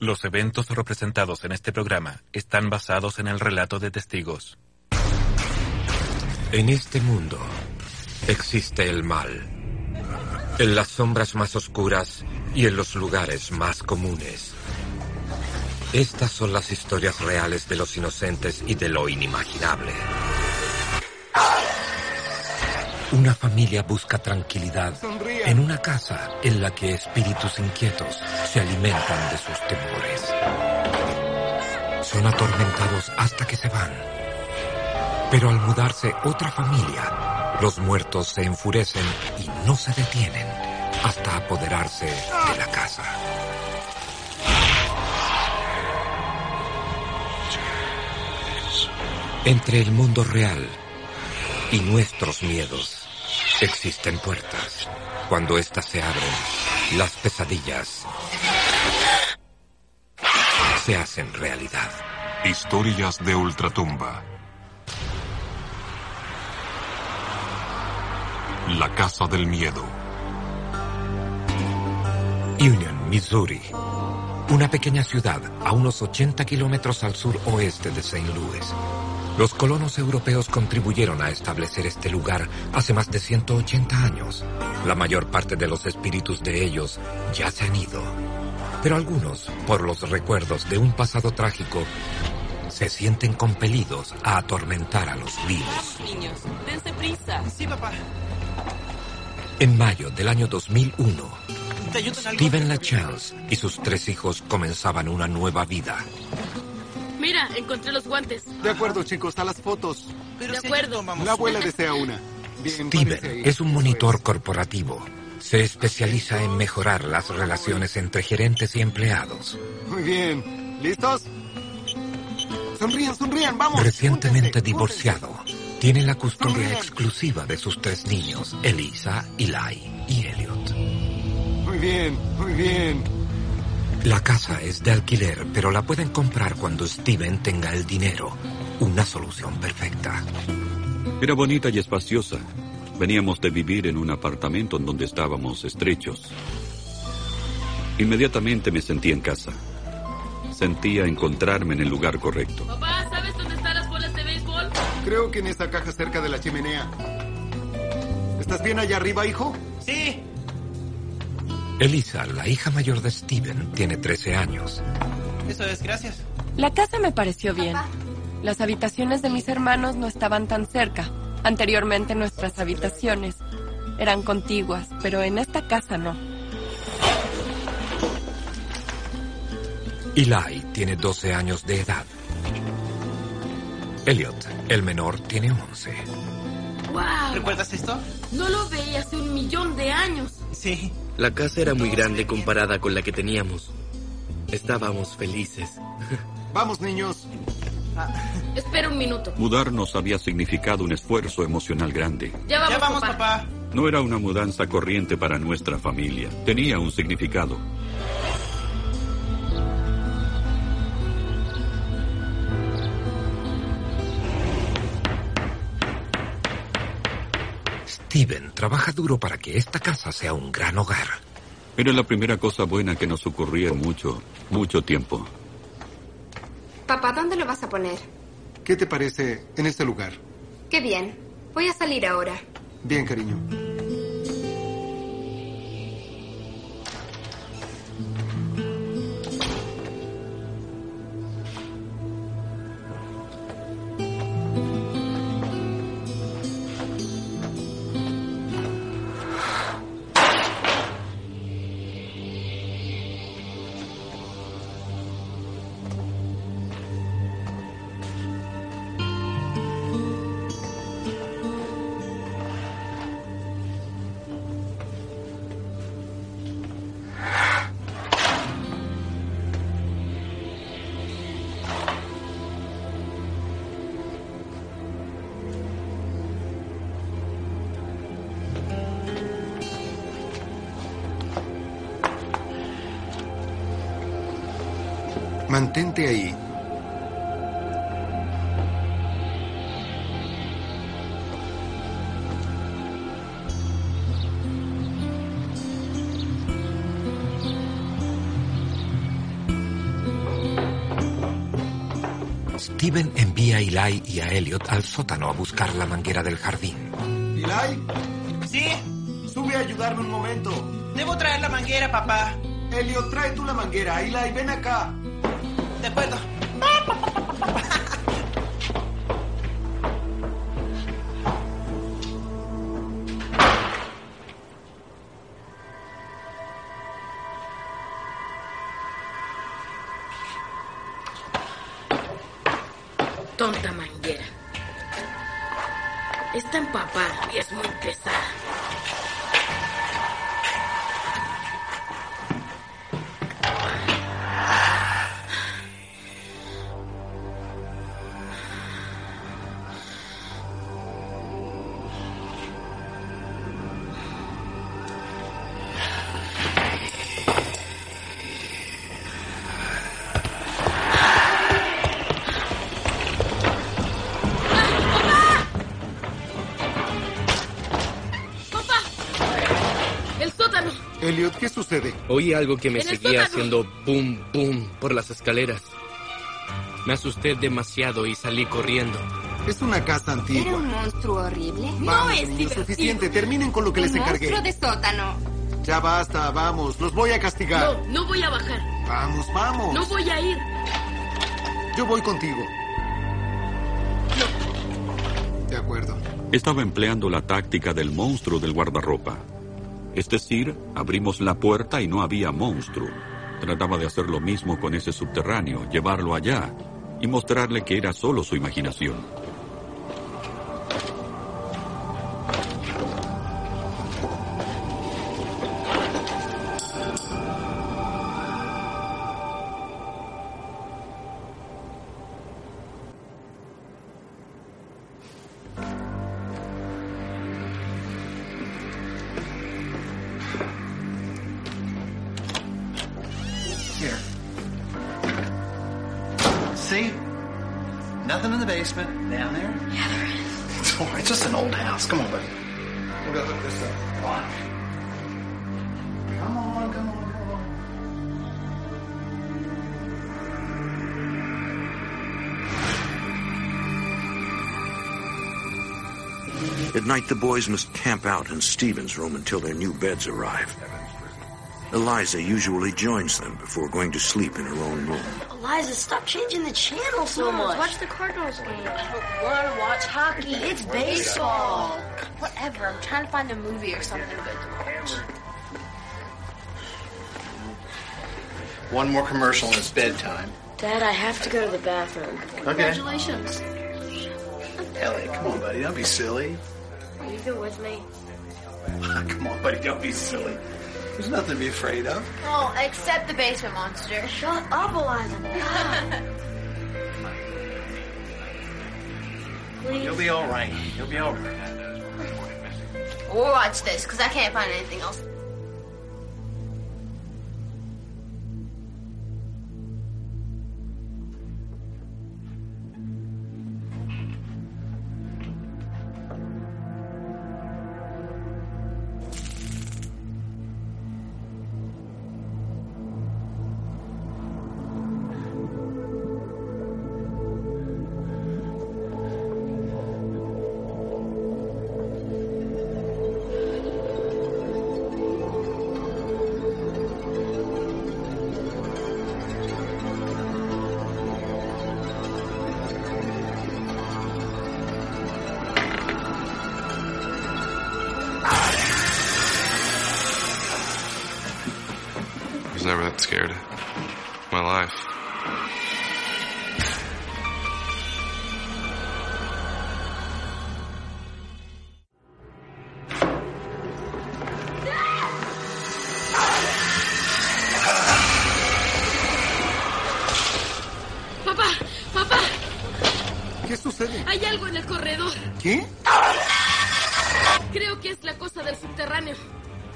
Los eventos representados en este programa están basados en el relato de testigos. En este mundo existe el mal. En las sombras más oscuras y en los lugares más comunes. Estas son las historias reales de los inocentes y de lo inimaginable. Una familia busca tranquilidad en una casa en la que espíritus inquietos se alimentan de sus temores. Son atormentados hasta que se van. Pero al mudarse otra familia, los muertos se enfurecen y no se detienen hasta apoderarse de la casa. Entre el mundo real y nuestros miedos existen puertas. Cuando éstas se abren, las pesadillas se hacen realidad. Historias de Ultratumba. La Casa del Miedo. Union, Missouri. Una pequeña ciudad a unos 80 kilómetros al sur oeste de St. Louis. Los colonos europeos contribuyeron a establecer este lugar hace más de 180 años. La mayor parte de los espíritus de ellos ya se han ido. Pero algunos, por los recuerdos de un pasado trágico, se sienten compelidos a atormentar a los vivos. Niños, dense prisa. Sí, papá. En mayo del año 2001, ¿Te ayudas algo? Steven LaChance y sus tres hijos comenzaban una nueva vida. Mira, encontré los guantes. De acuerdo, chicos, a las fotos. Pero De si acuerdo. vamos. La abuela desea una. Bien. Steven es un monitor corporativo. Se especializa en mejorar las relaciones entre gerentes y empleados. Muy bien. ¿Listos? Sonrían, sonrían, vamos. Recientemente divorciado, tiene la custodia exclusiva de sus tres niños, Elisa, Eli y Elliot. Muy bien, muy bien. La casa es de alquiler, pero la pueden comprar cuando Steven tenga el dinero. Una solución perfecta. Era bonita y espaciosa. Veníamos de vivir en un apartamento en donde estábamos estrechos. Inmediatamente me sentí en casa. Sentía encontrarme en el lugar correcto. Papá, ¿sabes dónde están las bolas de béisbol? Creo que en esa caja cerca de la chimenea. ¿Estás bien allá arriba, hijo? Sí. Elisa, la hija mayor de Steven, tiene 13 años. Eso es, gracias. La casa me pareció bien. Las habitaciones de mis hermanos no estaban tan cerca. Anteriormente nuestras habitaciones eran contiguas, pero en esta casa no. Eli tiene 12 años de edad. Elliot, el menor, tiene 11. ¡Wow! ¿Recuerdas esto? No lo veía hace un millón de años. Sí. La casa era muy grande comparada con la que teníamos. Estábamos felices. Vamos, niños. Espera un minuto. Mudarnos había significado un esfuerzo emocional grande. Ya vamos, ya vamos, papá. papá. No era una mudanza corriente para nuestra familia. Tenía un significado. Steven trabaja duro para que esta casa sea un gran hogar. Era la primera cosa buena que nos ocurría en mucho, mucho tiempo. Papá, ¿dónde lo vas a poner? ¿Qué te parece en este lugar? Qué bien. Voy a salir ahora. Bien, cariño. Mantente ahí. Steven envía a Eli y a Elliot al sótano a buscar la manguera del jardín. ¿Eli? ¿Sí? Sube a ayudarme un momento. Debo traer la manguera, papá. Elliot, trae tú la manguera. Eli, ven acá. De acuerdo. Elliot, ¿qué sucede? Oí algo que me seguía sótano. haciendo boom, boom por las escaleras. Me asusté demasiado y salí corriendo. Es una casa ¿Era antigua. un monstruo horrible? Vamos, es niños, suficiente. Terminen con lo que les un encargué. monstruo de sótano. Ya basta, vamos. Los voy a castigar. No, no voy a bajar. Vamos, vamos. No voy a ir. Yo voy contigo. De acuerdo. Estaba empleando la táctica del monstruo del guardarropa. Es decir, abrimos la puerta y no había monstruo. Trataba de hacer lo mismo con ese subterráneo, llevarlo allá y mostrarle que era solo su imaginación. The boys must camp out in Stephen's room until their new beds arrive. Eliza usually joins them before going to sleep in her own room. Eliza, stop changing the channel so much. watch the Cardinals game. I don't want to watch hockey. It's baseball. Whatever. I'm trying to find a movie or something good to watch. One more commercial and it's bedtime. Dad, I have to go to the bathroom. Okay. Congratulations. Ellie, come on, buddy. Don't be silly. Will you go with me? Ah, come on, buddy. Don't be silly. There's nothing to be afraid of. Oh, except the basement monster. Shut up, Eliza. Please. You'll be all right. You'll be all right. We'll watch this because I can't find anything else.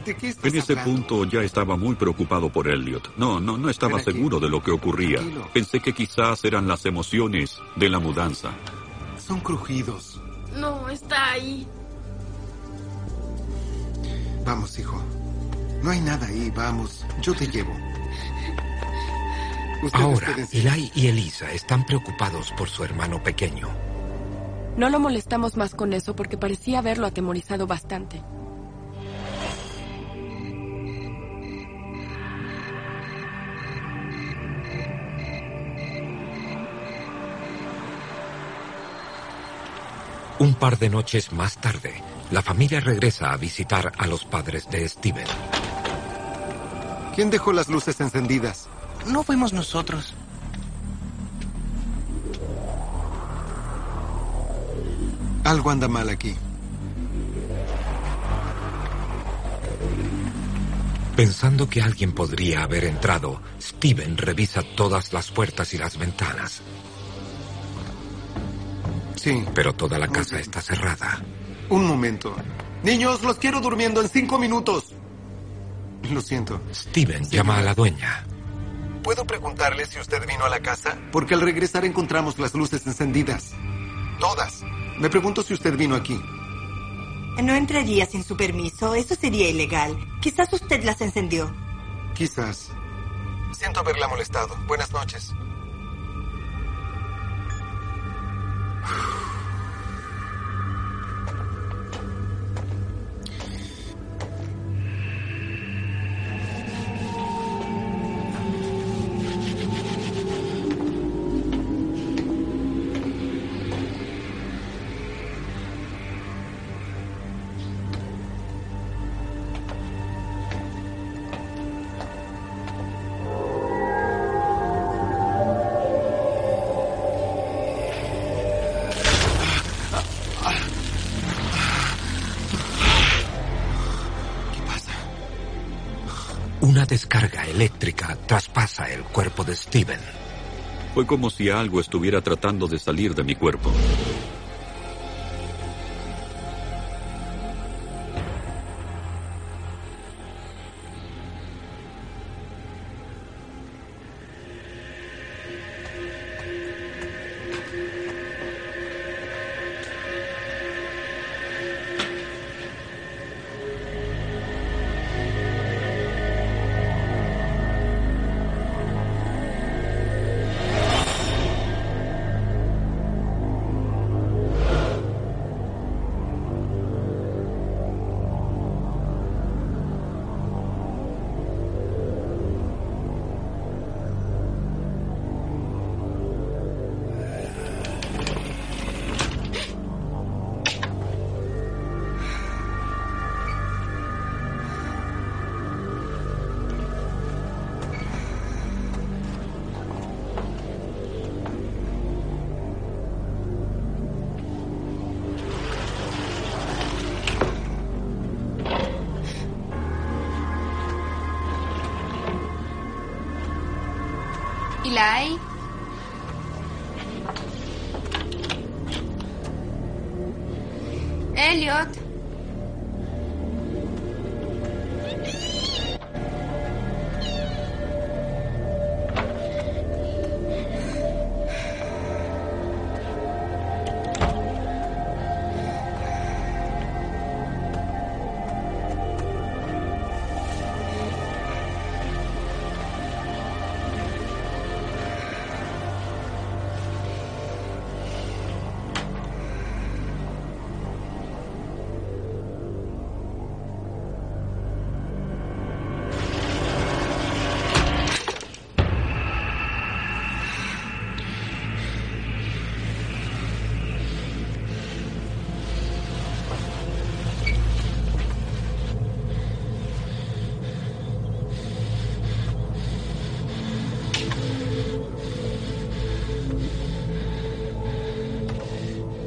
En ese hablando? punto ya estaba muy preocupado por Elliot. No, no, no estaba seguro de lo que ocurría. Tranquilo. Pensé que quizás eran las emociones de la mudanza. Son crujidos. No, está ahí. Vamos, hijo. No hay nada ahí, vamos. Yo te llevo. Ustedes Ahora. Eli y Elisa están preocupados por su hermano pequeño. No lo molestamos más con eso porque parecía haberlo atemorizado bastante. Un par de noches más tarde, la familia regresa a visitar a los padres de Steven. ¿Quién dejó las luces encendidas? No fuimos nosotros. Algo anda mal aquí. Pensando que alguien podría haber entrado, Steven revisa todas las puertas y las ventanas. Sí. Pero toda la casa está cerrada. Un momento. Niños, los quiero durmiendo en cinco minutos. Lo siento. Steven llama a la dueña. ¿Puedo preguntarle si usted vino a la casa? Porque al regresar encontramos las luces encendidas. Todas. Me pregunto si usted vino aquí. No entraría sin su permiso. Eso sería ilegal. Quizás usted las encendió. Quizás. Siento haberla molestado. Buenas noches. Descarga eléctrica traspasa el cuerpo de Steven. Fue como si algo estuviera tratando de salir de mi cuerpo. Eli.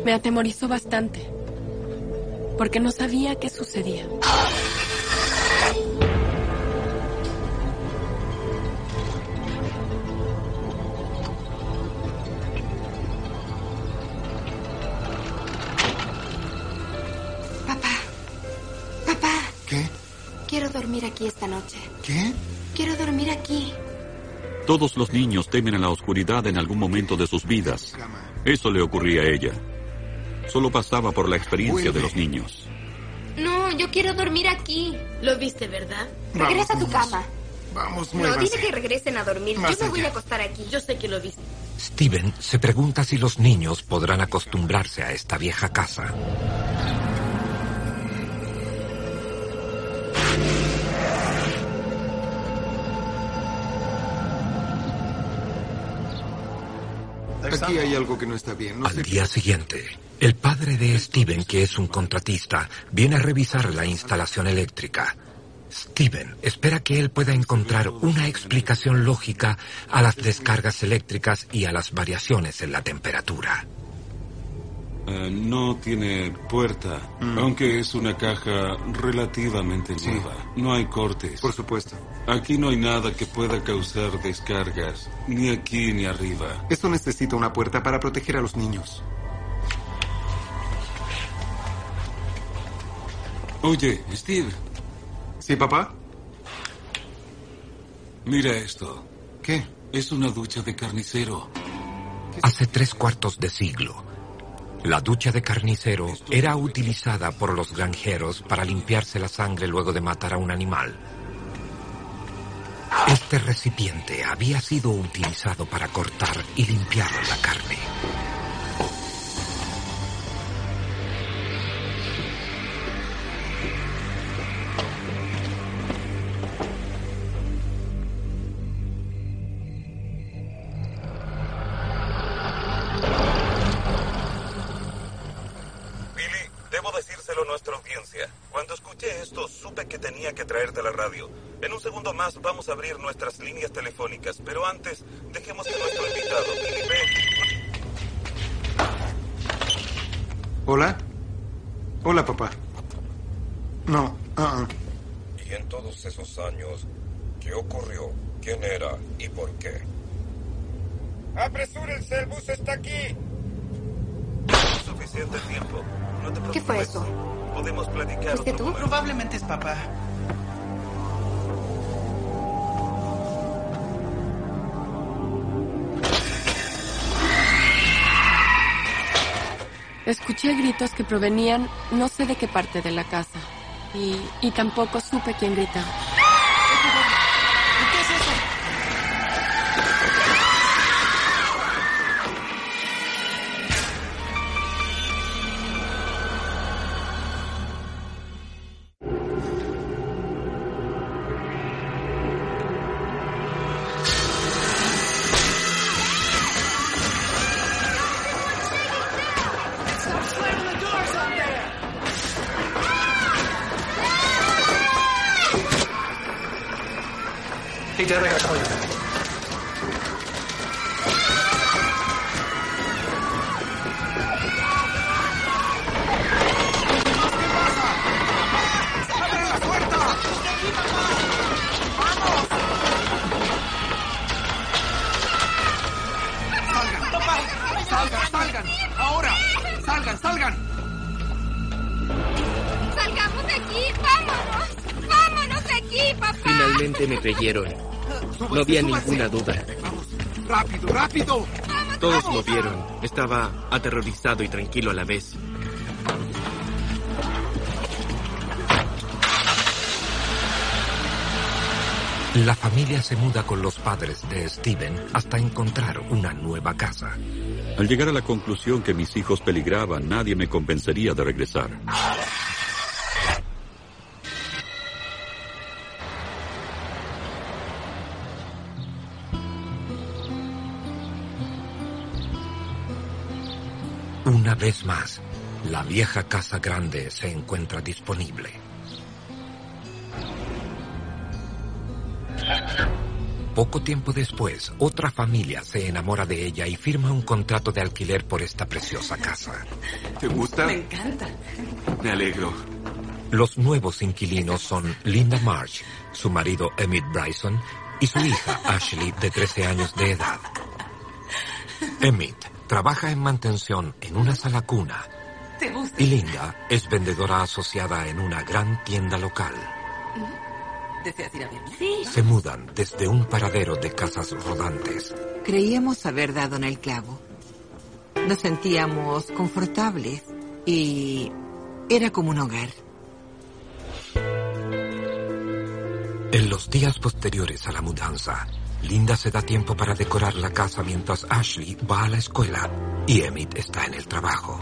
Me atemorizó bastante. Porque no sabía qué sucedía. Papá. Papá. ¿Qué? Quiero dormir aquí esta noche. ¿Qué? Quiero dormir aquí. Todos los niños temen a la oscuridad en algún momento de sus vidas. Eso le ocurría a ella. Solo pasaba por la experiencia de los niños. No, yo quiero dormir aquí. Lo viste, ¿verdad? Regresa a tu cama. Vamos, No, dile que regresen a dormir. Más Yo me voy a acostar aquí. Yo sé que lo viste. Steven se pregunta si los niños podrán acostumbrarse a esta vieja casa. Aquí hay algo que no está bien. No Al sé día siguiente, el padre de Steven, que es un contratista, viene a revisar la instalación eléctrica. Steven espera que él pueda encontrar una explicación lógica a las descargas eléctricas y a las variaciones en la temperatura. Eh, no tiene puerta, aunque es una caja relativamente nueva. No hay cortes. Por supuesto. Aquí no hay nada que pueda causar descargas, ni aquí ni arriba. Esto necesita una puerta para proteger a los niños. Oye, Steve. ¿Sí, papá? Mira esto. ¿Qué? Es una ducha de carnicero. Hace tres cuartos de siglo, la ducha de carnicero era utilizada por los granjeros para limpiarse la sangre luego de matar a un animal. Este recipiente había sido utilizado para cortar y limpiar la carne. Era y por qué? ¡Apresúrense! ¡El bus está aquí! Suficiente tiempo. No te ¿Qué fue eso? Podemos platicar ¿Fuiste otro tú? momento. Probablemente es papá. Escuché gritos que provenían no sé de qué parte de la casa. Y, y tampoco supe quién gritaba. No había ninguna duda. ¡Rápido, rápido! Todos lo vieron. Estaba aterrorizado y tranquilo a la vez. La familia se muda con los padres de Steven hasta encontrar una nueva casa. Al llegar a la conclusión que mis hijos peligraban, nadie me convencería de regresar. Una vez más, la vieja casa grande se encuentra disponible. Poco tiempo después, otra familia se enamora de ella y firma un contrato de alquiler por esta preciosa casa. ¿Te gusta? Me encanta. Me alegro. Los nuevos inquilinos son Linda March, su marido Emmett Bryson y su hija Ashley de 13 años de edad. Emmett trabaja en mantención en una sala cuna ¿Te gusta? y Linda es vendedora asociada en una gran tienda local. ¿Deseas ir a verme? Sí. Se mudan desde un paradero de casas rodantes. Creíamos haber dado en el clavo. Nos sentíamos confortables y era como un hogar. En los días posteriores a la mudanza, Linda se da tiempo para decorar la casa mientras Ashley va a la escuela y Emmett está en el trabajo.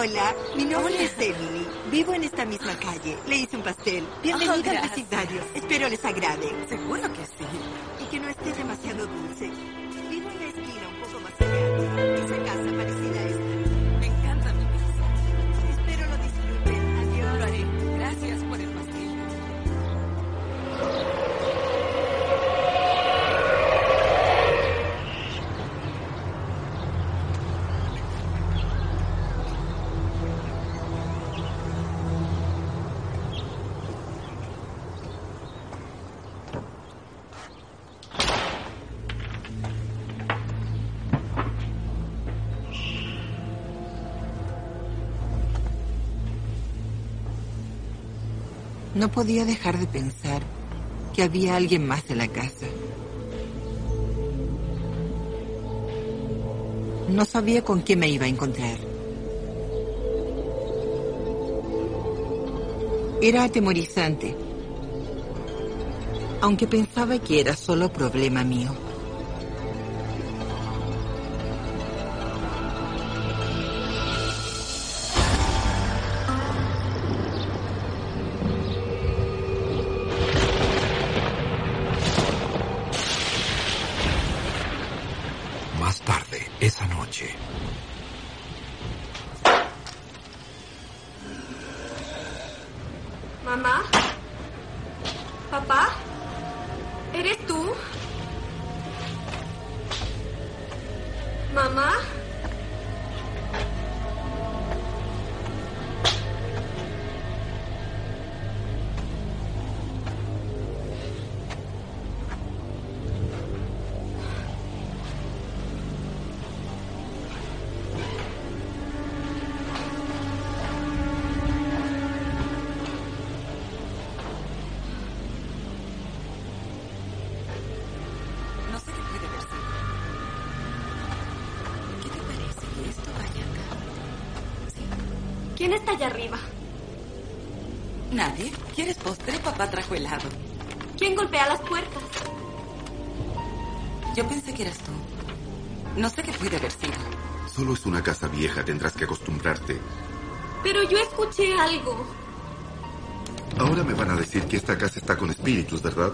Hola, mi nombre es Emily. Vivo en esta misma calle. Le hice un pastel. Bienvenida Oh, al vecindario. Espero les agrade. Seguro No podía dejar de pensar que había alguien más en la casa. No sabía con quién me iba a encontrar. Era atemorizante, aunque pensaba que era solo problema mío. No sé qué puede haber sido. Solo es una casa vieja, tendrás que acostumbrarte. Pero yo escuché algo. Ahora me van a decir que esta casa está con espíritus, ¿verdad?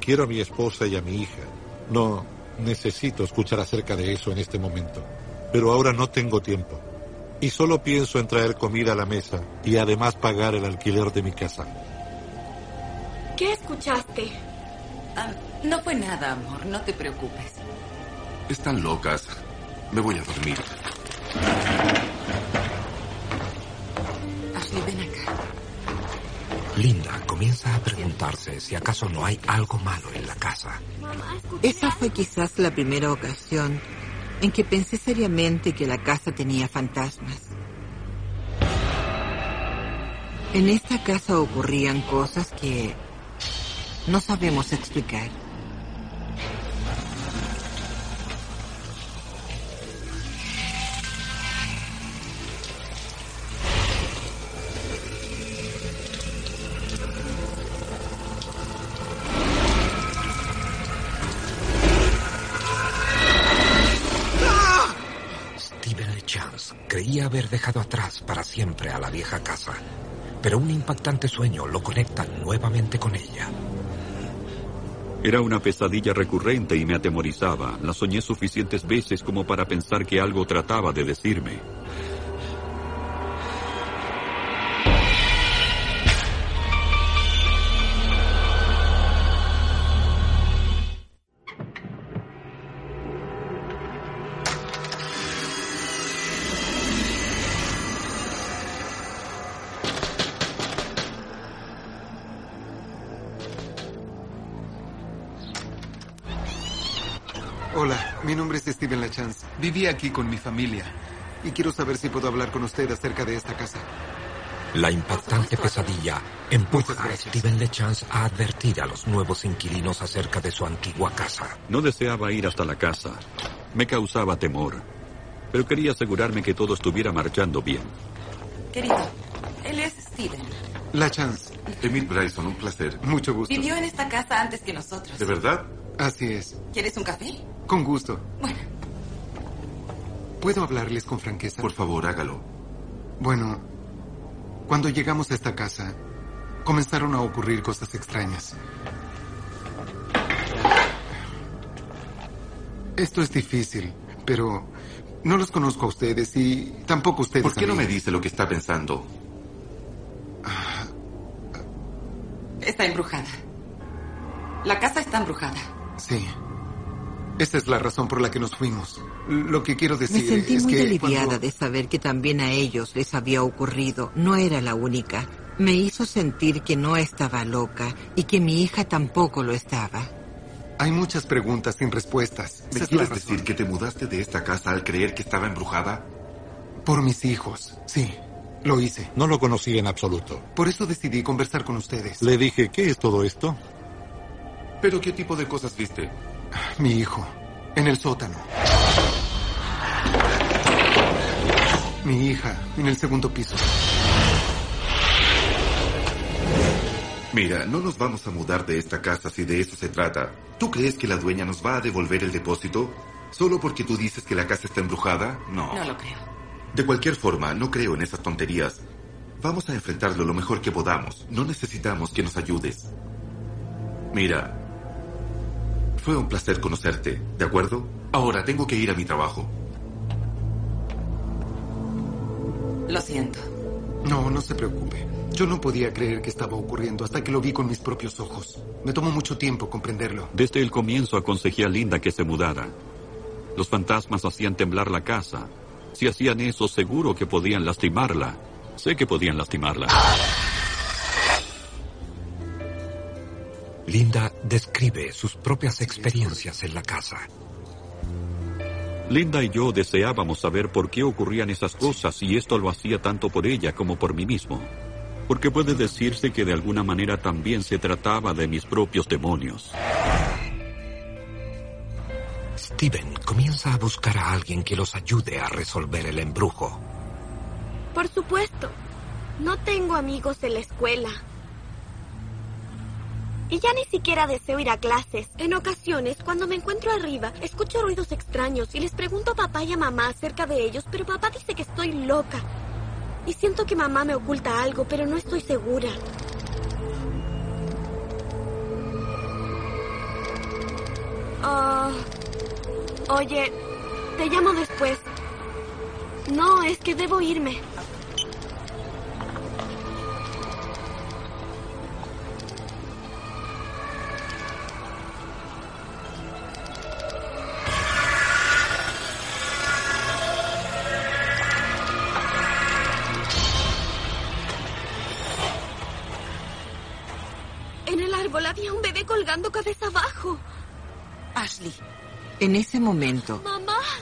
Quiero a mi esposa y a mi hija. No necesito escuchar acerca de eso en este momento. Pero ahora no tengo tiempo. Y solo pienso en traer comida a la mesa y además pagar el alquiler de mi casa. ¿Qué escuchaste? Ah, no fue nada, amor. No te preocupes. Están locas. Me voy a dormir. Ashley, ven acá. Linda comienza a preguntarse si acaso no hay algo malo en la casa. Esa fue quizás la primera ocasión en que pensé seriamente que la casa tenía fantasmas. En esta casa ocurrían cosas que no sabemos explicar. Dejado atrás para siempre a la vieja casa, pero un impactante sueño lo conecta nuevamente con ella. Era una pesadilla recurrente y me atemorizaba. La soñé suficientes veces como para pensar que algo trataba de decirme. Viví aquí con mi familia y quiero saber si puedo hablar con usted acerca de esta casa. La impactante pesadilla empuja a Steven LeChance a advertir a los nuevos inquilinos acerca de su antigua casa. No deseaba ir hasta la casa. Me causaba temor. Pero quería asegurarme que todo estuviera marchando bien. Querido, él es Steven. Lachance. Emil Bryson, un placer. Mucho gusto. Vivió en esta casa antes que nosotros. ¿De verdad? Así es. ¿Quieres un café? Con gusto. Bueno. ¿Puedo hablarles con franqueza? Por favor, hágalo. Bueno, cuando llegamos a esta casa, comenzaron a ocurrir cosas extrañas. Esto es difícil, pero no los conozco a ustedes y tampoco ustedes. ¿Por qué a no me dice lo que está pensando? Está embrujada. La casa está embrujada. Sí. Esa es la razón por la que nos fuimos. Lo que quiero Me decir sentí es muy que aliviada cuando- de saber que también a ellos les había ocurrido. No era la única. Me hizo sentir que no estaba loca y que mi hija tampoco lo estaba. Hay muchas preguntas sin respuestas. ¿Me Esa quieres razón. decir que te mudaste de esta casa al creer que estaba embrujada? Por mis hijos, sí. Lo hice. No lo conocí en absoluto. Por eso decidí conversar con ustedes. Le dije, ¿qué es todo esto? ¿Pero qué tipo de cosas viste? Mi hijo, en el sótano. Mi hija, en el segundo piso. Mira, no nos vamos a mudar de esta casa si de eso se trata. ¿Tú crees que la dueña nos va a devolver el depósito? ¿Solo porque tú dices que la casa está embrujada? No. No lo creo. De cualquier forma, no creo en esas tonterías. Vamos a enfrentarlo lo mejor que podamos. No necesitamos que nos ayudes. Mira, fue un placer conocerte, ¿de acuerdo? Ahora tengo que ir a mi trabajo. Lo siento. No, no se preocupe. Yo no podía creer que estaba ocurriendo hasta que lo vi con mis propios ojos. Me tomó mucho tiempo comprenderlo. Desde el comienzo aconsejé a Linda que se mudara. Los fantasmas hacían temblar la casa. Si hacían eso, seguro que podían lastimarla. Sé que podían lastimarla. Linda describe sus propias experiencias en la casa. Linda y yo deseábamos saber por qué ocurrían esas cosas y esto lo hacía tanto por ella como por mí mismo. Porque puede decirse que de alguna manera también se trataba de mis propios demonios. Steven comienza a buscar a alguien que los ayude a resolver el embrujo. Por supuesto. No tengo amigos en la escuela. Y ya ni siquiera deseo ir a clases. En ocasiones, cuando me encuentro arriba, escucho ruidos extraños y les pregunto a papá y a mamá acerca de ellos, pero papá dice que estoy loca. Y siento que mamá me oculta algo, pero no estoy segura. Ah, oye, te llamo después. No, es que debo irme. Momento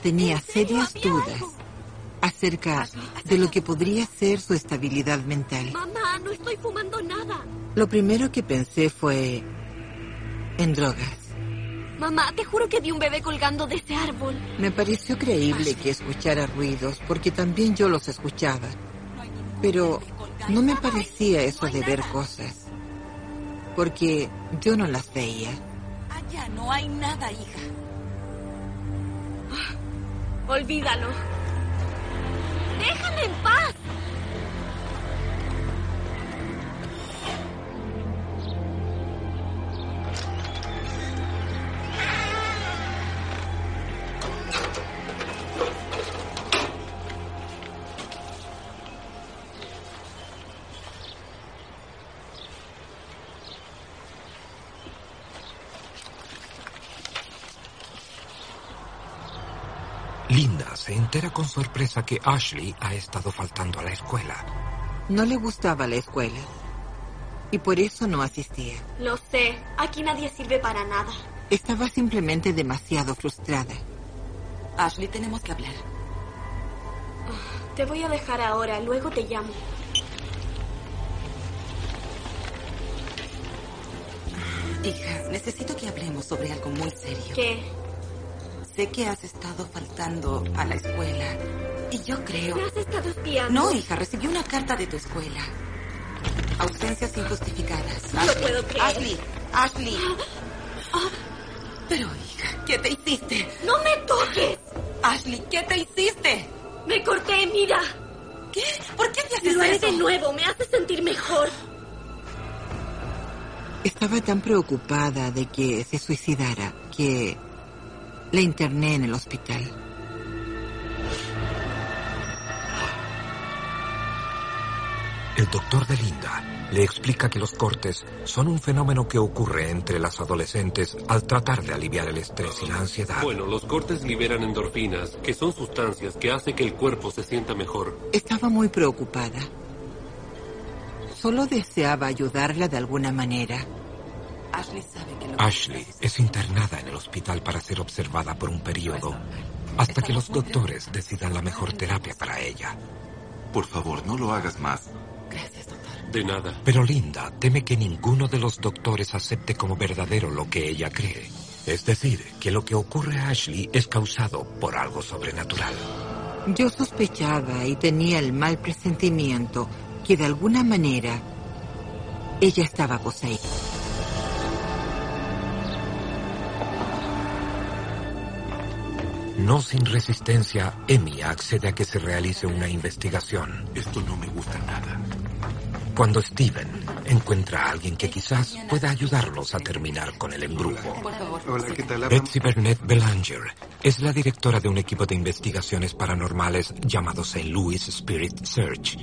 tenía ¿en serio serias dudas acerca de lo que podría ser su estabilidad mental. Mamá, no estoy fumando nada. Lo primero que pensé fue en drogas. Mamá, te juro que vi un bebé colgando de ese árbol. Me pareció creíble que escuchara ruidos, porque también yo los escuchaba. Pero no me parecía eso de ver cosas, porque yo no las veía. Allá no hay nada, hija. Olvídalo. Déjame en paz. Entera con sorpresa que Ashley ha estado faltando a la escuela. No le gustaba la escuela y por eso no asistía. Lo sé. Aquí nadie sirve para nada. Estaba simplemente demasiado frustrada. Ashley, tenemos que hablar. Te voy a dejar ahora, luego te llamo. Hija, necesito que hablemos sobre algo muy serio. ¿Qué? Sé que has estado faltando a la escuela. Y yo creo... ¿Me has estado espiando? No, hija, recibí una carta de tu escuela. Ausencias injustificadas. No lo puedo creer. Ashley, Ashley. Pero, hija, ¿qué te hiciste? ¡No me toques! Ashley, ¿qué te hiciste? Me corté, mira. ¿Qué? ¿Por qué te haces Lo haré eso? de nuevo, me hace sentir mejor. Estaba tan preocupada de que se suicidara que la interné en el hospital. El doctor de Linda le explica que los cortes son un fenómeno que ocurre entre las adolescentes al tratar de aliviar el estrés y la ansiedad. Bueno, los cortes liberan endorfinas, que son sustancias que hacen que el cuerpo se sienta mejor. Estaba muy preocupada. Solo deseaba ayudarla de alguna manera. Ashley sabe que lo Ashley es internada en el hospital para ser observada por un periodo hasta que los doctores decidan la mejor terapia para ella. Por favor, no lo hagas más. Gracias, doctor. De nada. Pero Linda teme que ninguno de los doctores acepte como verdadero lo que ella cree. Es decir, que lo que ocurre a Ashley es causado por algo sobrenatural. Yo sospechaba y tenía el mal presentimiento que de alguna manera ella estaba poseída. No sin resistencia, Emi accede a que se realice una investigación. Esto no me gusta nada. Cuando Steven encuentra a alguien que quizás pueda ayudarlos a terminar con el embrujo. Hola, ¿qué tal? Betsy Burnett Belanger es la directora de un equipo de investigaciones paranormales llamado St. Louis Spirit Search.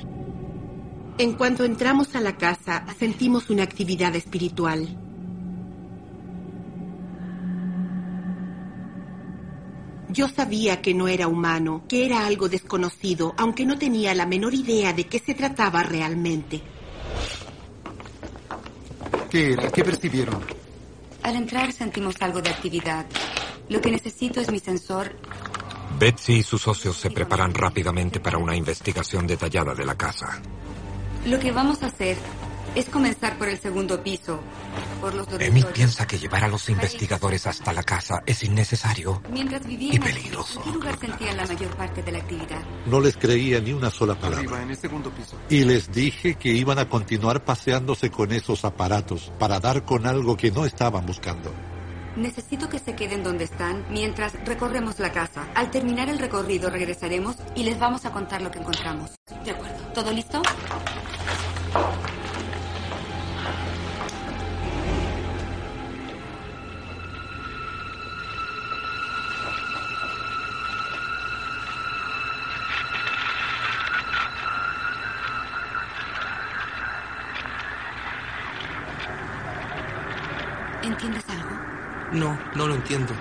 En cuanto entramos a la casa, sentimos una actividad espiritual. Yo sabía que no era humano, que era algo desconocido, aunque no tenía la menor idea de qué se trataba realmente. ¿Qué era? ¿Qué percibieron? Al entrar sentimos algo de actividad. Lo que necesito es mi sensor. Betsy y sus socios se preparan rápidamente para una investigación detallada de la casa. Lo que vamos a hacer es comenzar por el segundo piso, Emi dormitorios. piensa que llevar a los investigadores hasta la casa es innecesario. Mientras vivían y peligroso. ¿en qué lugar sentían la mayor parte de la actividad? No les creía ni una sola palabra. Arriba, en el segundo piso. Y les dije que iban a continuar paseándose con esos aparatos para dar con algo que no estaban buscando. Necesito que se queden donde están mientras recorremos la casa. Al terminar el recorrido regresaremos y les vamos a contar lo que encontramos. De acuerdo. ¿Todo listo? No, lo entiendo.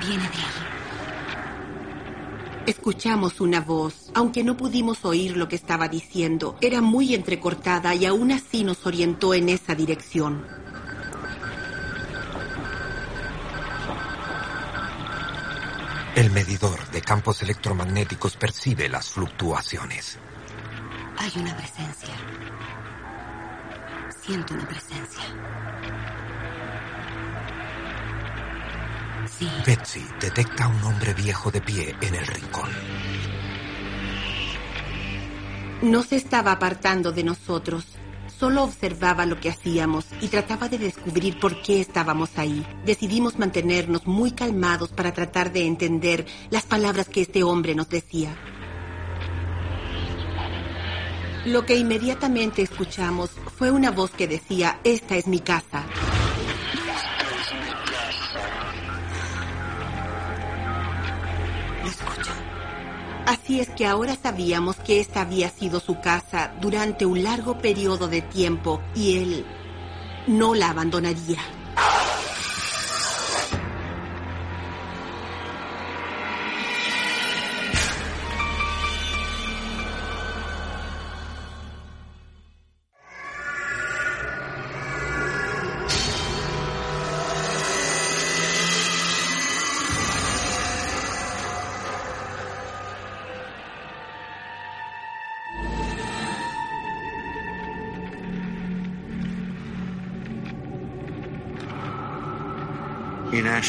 Viene de ahí. Escuchamos una voz, aunque no pudimos oír lo que estaba diciendo. Era muy entrecortada y aún así nos orientó en esa dirección. El medidor de campos electromagnéticos percibe las fluctuaciones. Hay una presencia. Siento una presencia. Betsy detecta a un hombre viejo de pie en el rincón. No se estaba apartando de nosotros. Solo observaba lo que hacíamos y trataba de descubrir por qué estábamos ahí. Decidimos mantenernos muy calmados para tratar de entender las palabras que este hombre nos decía. Lo que inmediatamente escuchamos fue una voz que decía, esta es mi casa. Así es que ahora sabíamos que esta había sido su casa durante un largo periodo de tiempo y él no la abandonaría.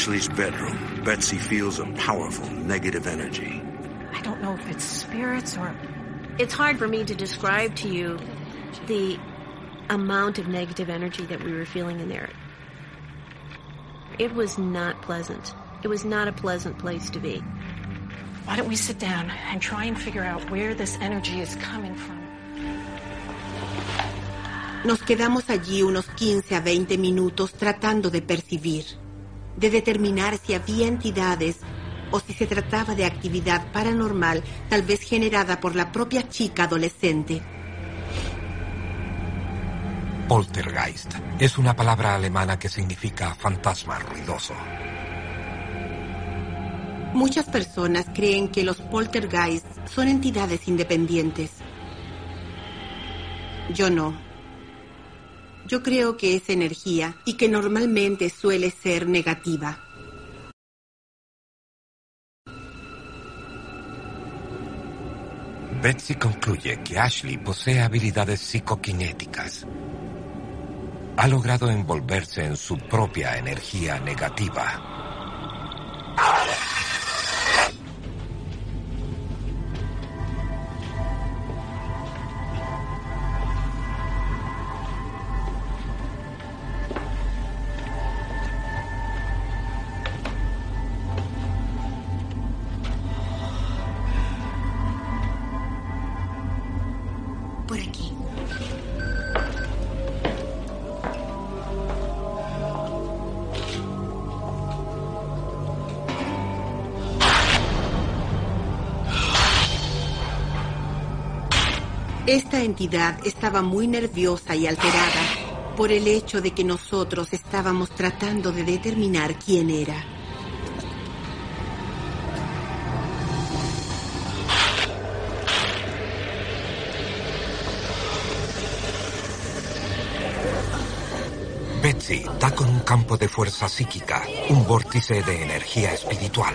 Ashley's bedroom, Betsy feels a powerful negative energy. I don't know if it's spirits or. It's hard for me to describe to you the amount of negative energy that we were feeling in there. It was not pleasant. It was not a pleasant place to be. Why don't we sit down and try and figure out where this energy is coming from? Nos quedamos allí unos 15 a 20 minutos tratando de percibir, de determinar si había entidades o si se trataba de actividad paranormal tal vez generada por la propia chica adolescente. Poltergeist es una palabra alemana que significa fantasma ruidoso. Muchas personas creen que los poltergeists son entidades independientes. Yo no. Yo creo que es energía y que normalmente suele ser negativa. Betsy concluye que Ashley posee habilidades psicoquinéticas. Ha logrado envolverse en su propia energía negativa. Esta entidad estaba muy nerviosa y alterada por el hecho de que nosotros estábamos tratando de determinar quién era. Betsy da con un campo de fuerza psíquica, un vórtice de energía espiritual.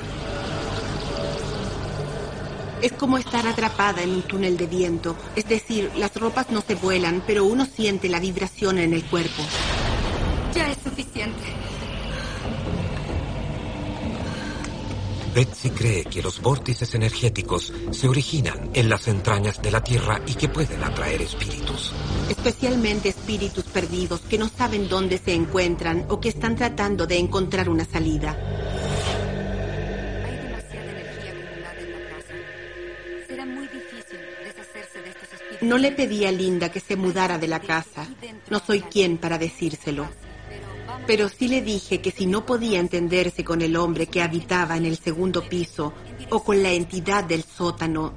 Es como estar atrapada en un túnel de viento, es decir, las ropas no se vuelan, pero uno siente la vibración en el cuerpo. Ya es suficiente. Betsy cree que los vórtices energéticos se originan en las entrañas de la Tierra y que pueden atraer espíritus. Especialmente espíritus perdidos que no saben dónde se encuentran o que están tratando de encontrar una salida. No le pedí a Linda que se mudara de la casa. No soy quien para decírselo. Pero sí le dije que si no podía entenderse con el hombre que habitaba en el segundo piso o con la entidad del sótano,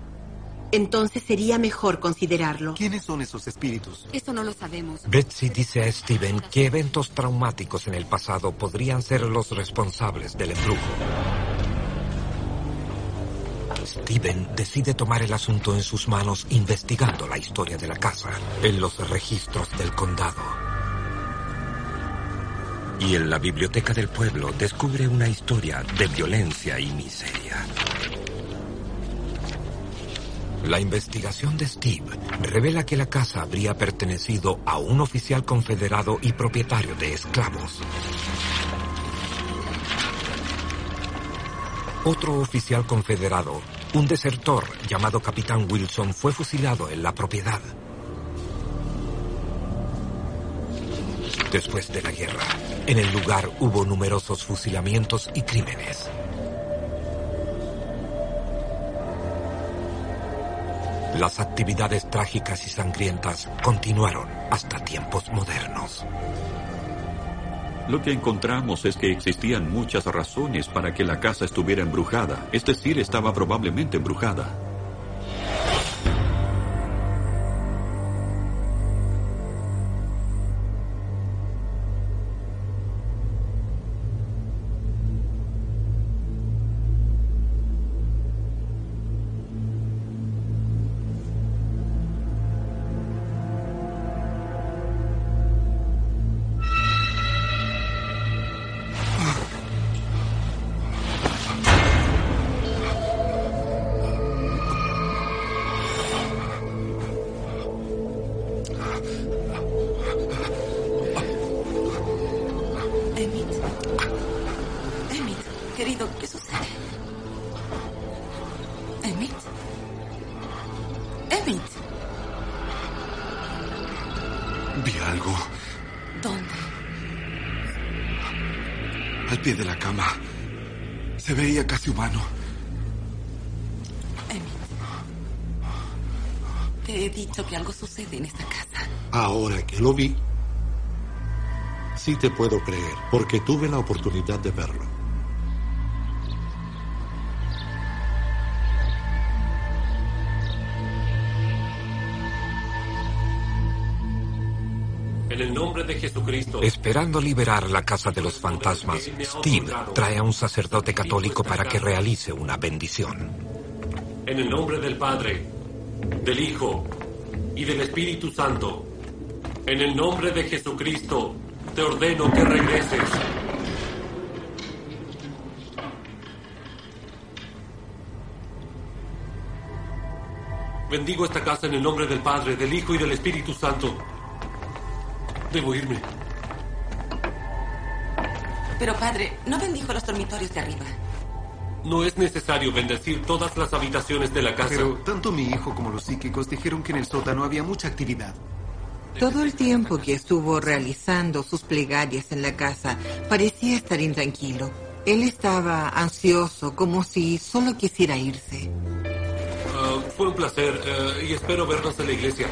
entonces sería mejor considerarlo. ¿Quiénes son esos espíritus? Eso no lo sabemos. Betsy dice a Steven que eventos traumáticos en el pasado podrían ser los responsables del embrujo. Steven decide tomar el asunto en sus manos investigando la historia de la casa en los registros del condado. Y en la biblioteca del pueblo descubre una historia de violencia y miseria. La investigación de Steve revela que la casa habría pertenecido a un oficial confederado y propietario de esclavos. Otro oficial confederado, un desertor llamado Capitán Wilson, fue fusilado en la propiedad. Después de la guerra, en el lugar hubo numerosos fusilamientos y crímenes. Las actividades trágicas y sangrientas continuaron hasta tiempos modernos. Lo que encontramos es que existían muchas razones para que la casa estuviera embrujada, es decir, estaba probablemente embrujada. Pie de la cama. Se veía casi humano. Te he dicho que algo sucede en esta casa. Ahora que lo vi, sí te puedo creer, porque tuve la oportunidad de verlo. Esperando liberar la casa de los fantasmas, Steve trae a un sacerdote católico para que realice una bendición. En el nombre del Padre, del Hijo y del Espíritu Santo. En el nombre de Jesucristo, te ordeno que regreses. Bendigo esta casa en el nombre del Padre, del Hijo y del Espíritu Santo. Debo irme. Pero padre, ¿no bendijo los dormitorios de arriba? No es necesario bendecir todas las habitaciones de la casa. Pero tanto mi hijo como los psíquicos dijeron que en el sótano había mucha actividad. Todo el tiempo que estuvo realizando sus plegarias en la casa, parecía estar intranquilo. Él estaba ansioso, como si solo quisiera irse. Ah, fue un placer eh, y espero vernos en la iglesia.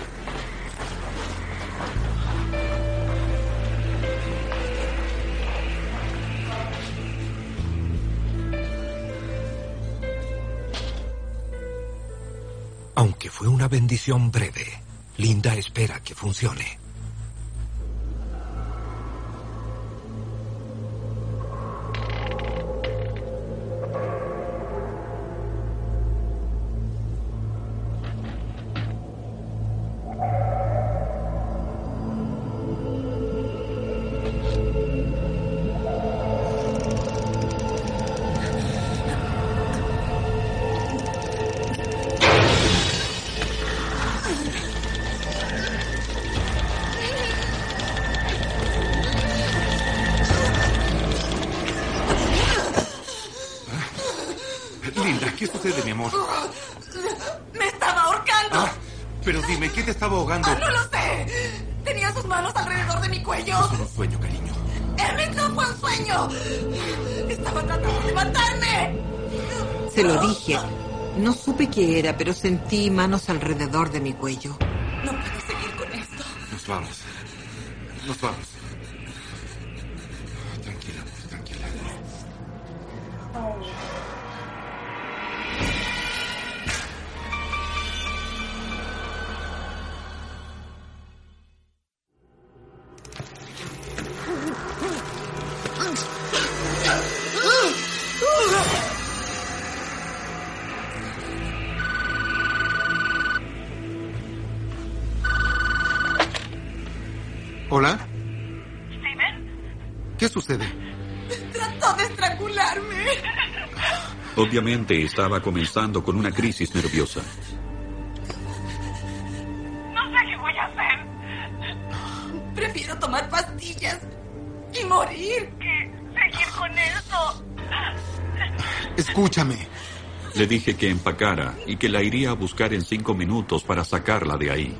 Aunque fue una bendición breve, Linda espera que funcione. Qué era, pero sentí manos alrededor de mi cuello. No puedo seguir con esto. Nos vamos. Nos vamos. Obviamente estaba comenzando con una crisis nerviosa. No sé qué voy a hacer. Prefiero tomar pastillas y morir. que seguir con esto. Escúchame. Le dije que empacara y que la iría a buscar en cinco minutos para sacarla de ahí.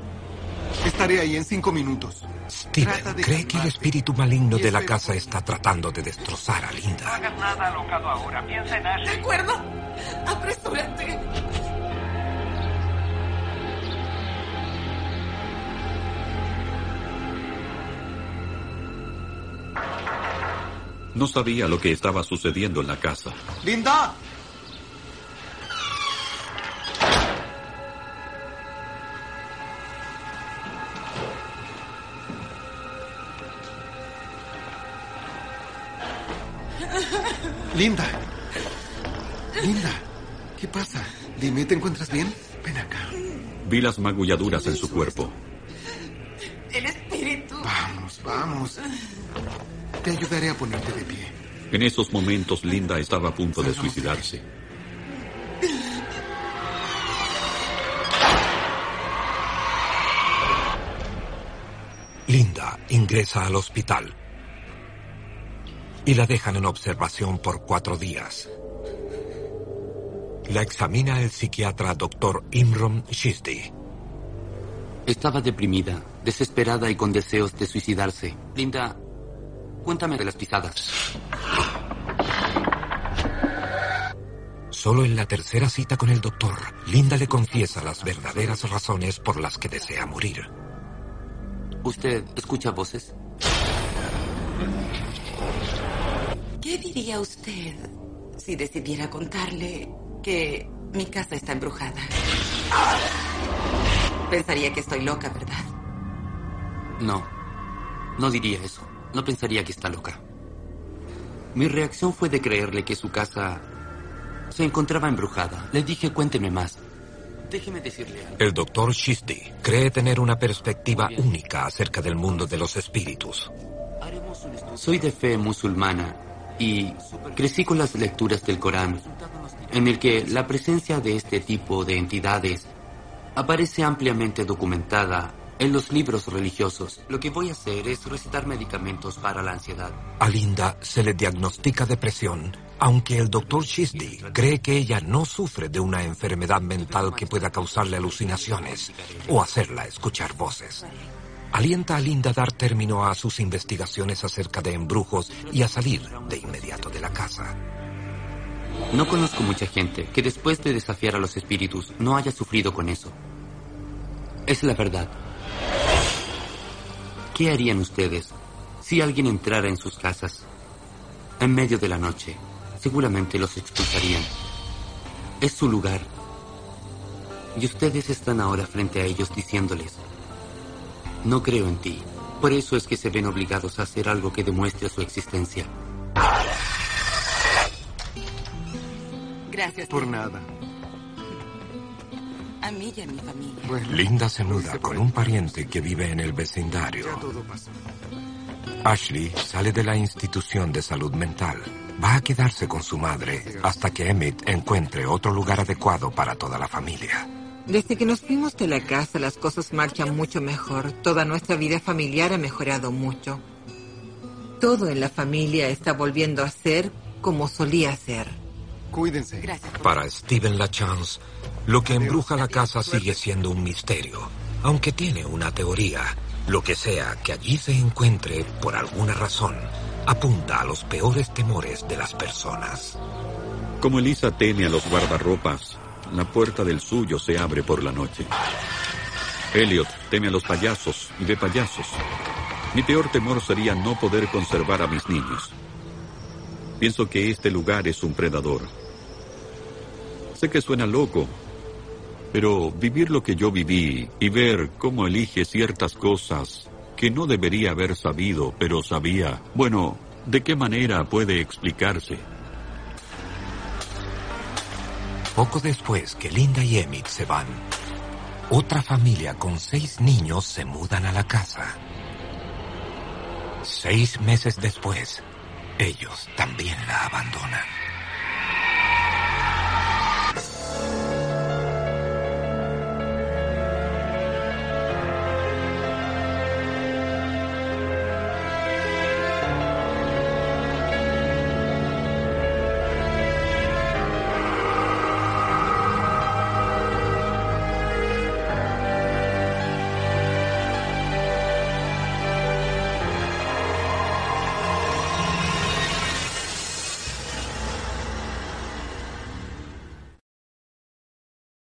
Estaré ahí en cinco minutos. Steven cree que el espíritu maligno de la casa está tratando de destrozar a Linda. No hagas nada alocado ahora. Piensa en De Ashley. acuerdo. Apresúrate. No sabía lo que estaba sucediendo en la casa. ¡Linda! Linda. Linda. ¿Qué pasa? Dime, ¿te encuentras bien? Ven acá. Vi las magulladuras en su cuerpo. El espíritu. Vamos, vamos. Te ayudaré a ponerte de pie. En esos momentos Linda estaba a punto de suicidarse. Linda ingresa al hospital. Y la dejan en observación por cuatro días. La examina el psiquiatra Dr. Imron Shizdi. Estaba deprimida, desesperada y con deseos de suicidarse. Linda, cuéntame de las pisadas. Solo en la tercera cita con el doctor, Linda le confiesa las verdaderas razones por las que desea morir. ¿Usted escucha voces? ¿Qué diría usted si decidiera contarle que mi casa está embrujada? Pensaría que estoy loca, ¿verdad? No, no diría eso. No pensaría que está loca. Mi reacción fue de creerle que su casa se encontraba embrujada. Le dije, cuénteme más. Déjeme decirle algo. El doctor Shizdi cree tener una perspectiva única acerca del mundo de los espíritus. Soy de fe musulmana y crecí con las lecturas del Corán, en el que la presencia de este tipo de entidades aparece ampliamente documentada en los libros religiosos. Lo que voy a hacer es recetar medicamentos para la ansiedad. A Linda se le diagnostica depresión, aunque el doctor Shizdi cree que ella no sufre de una enfermedad mental que pueda causarle alucinaciones o hacerla escuchar voces. Alienta a Linda a dar término a sus investigaciones acerca de embrujos y a salir de inmediato de la casa. No conozco mucha gente que después de desafiar a los espíritus no haya sufrido con eso. Es la verdad. ¿Qué harían ustedes si alguien entrara en sus casas en medio de la noche? Seguramente los expulsarían. Es su lugar. Y ustedes están ahora frente a ellos diciéndoles, no creo en ti. Por eso es que se ven obligados a hacer algo que demuestre su existencia. Gracias. Por nada. A mí y a mi familia. Linda se muda con un pariente que vive en el vecindario. Ashley sale de la institución de salud mental. Va a quedarse con su madre hasta que Emmett encuentre otro lugar adecuado para toda la familia. Desde que nos fuimos de la casa las cosas marchan mucho mejor. Toda nuestra vida familiar ha mejorado mucho. Todo en la familia está volviendo a ser como solía ser. Cuídense. Gracias. Para Steven LaChance, lo que embruja la casa sigue siendo un misterio, aunque tiene una teoría. Lo que sea que allí se encuentre, por alguna razón, apunta a los peores temores de las personas. Como Elisa teme a los guardarropas, la puerta del suyo se abre por la noche. Elliot teme a los payasos y ve payasos. Mi peor temor sería no poder conservar a mis niños. Pienso que este lugar es un predador. Sé que suena loco, pero vivir lo que yo viví y ver cómo elige ciertas cosas que no debería haber sabido, pero sabía, bueno, ¿de qué manera puede explicarse? Poco después que Linda y Emmett se van, otra familia con seis niños se mudan a la casa. Seis meses después, ellos también la abandonan.